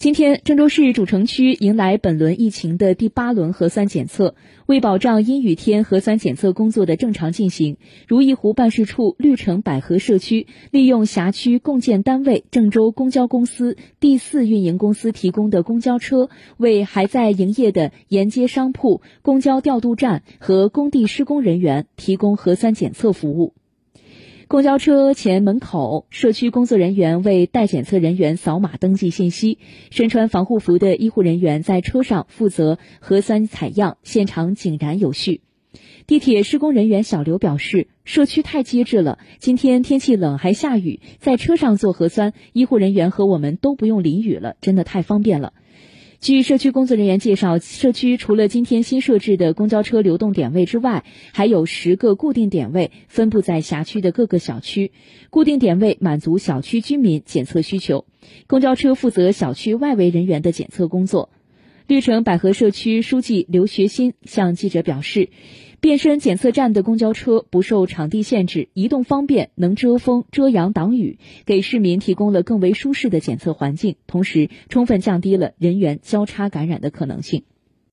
今天，郑州市主城区迎来本轮疫情的第八轮核酸检测。为保障阴雨天核酸检测工作的正常进行，如意湖办事处绿城百合社区利用辖区共建单位郑州公交公司第四运营公司提供的公交车，为还在营业的沿街商铺、公交调度站和工地施工人员提供核酸检测服务。公交车前门口，社区工作人员为待检测人员扫码登记信息。身穿防护服的医护人员在车上负责核酸采样，现场井然有序。地铁施工人员小刘表示：“社区太机智了，今天天气冷还下雨，在车上做核酸，医护人员和我们都不用淋雨了，真的太方便了。”据社区工作人员介绍，社区除了今天新设置的公交车流动点位之外，还有十个固定点位分布在辖区的各个小区。固定点位满足小区居民检测需求，公交车负责小区外围人员的检测工作。绿城百合社区书记刘学新向记者表示，变身检测站的公交车不受场地限制，移动方便，能遮风遮阳挡雨，给市民提供了更为舒适的检测环境，同时充分降低了人员交叉感染的可能性。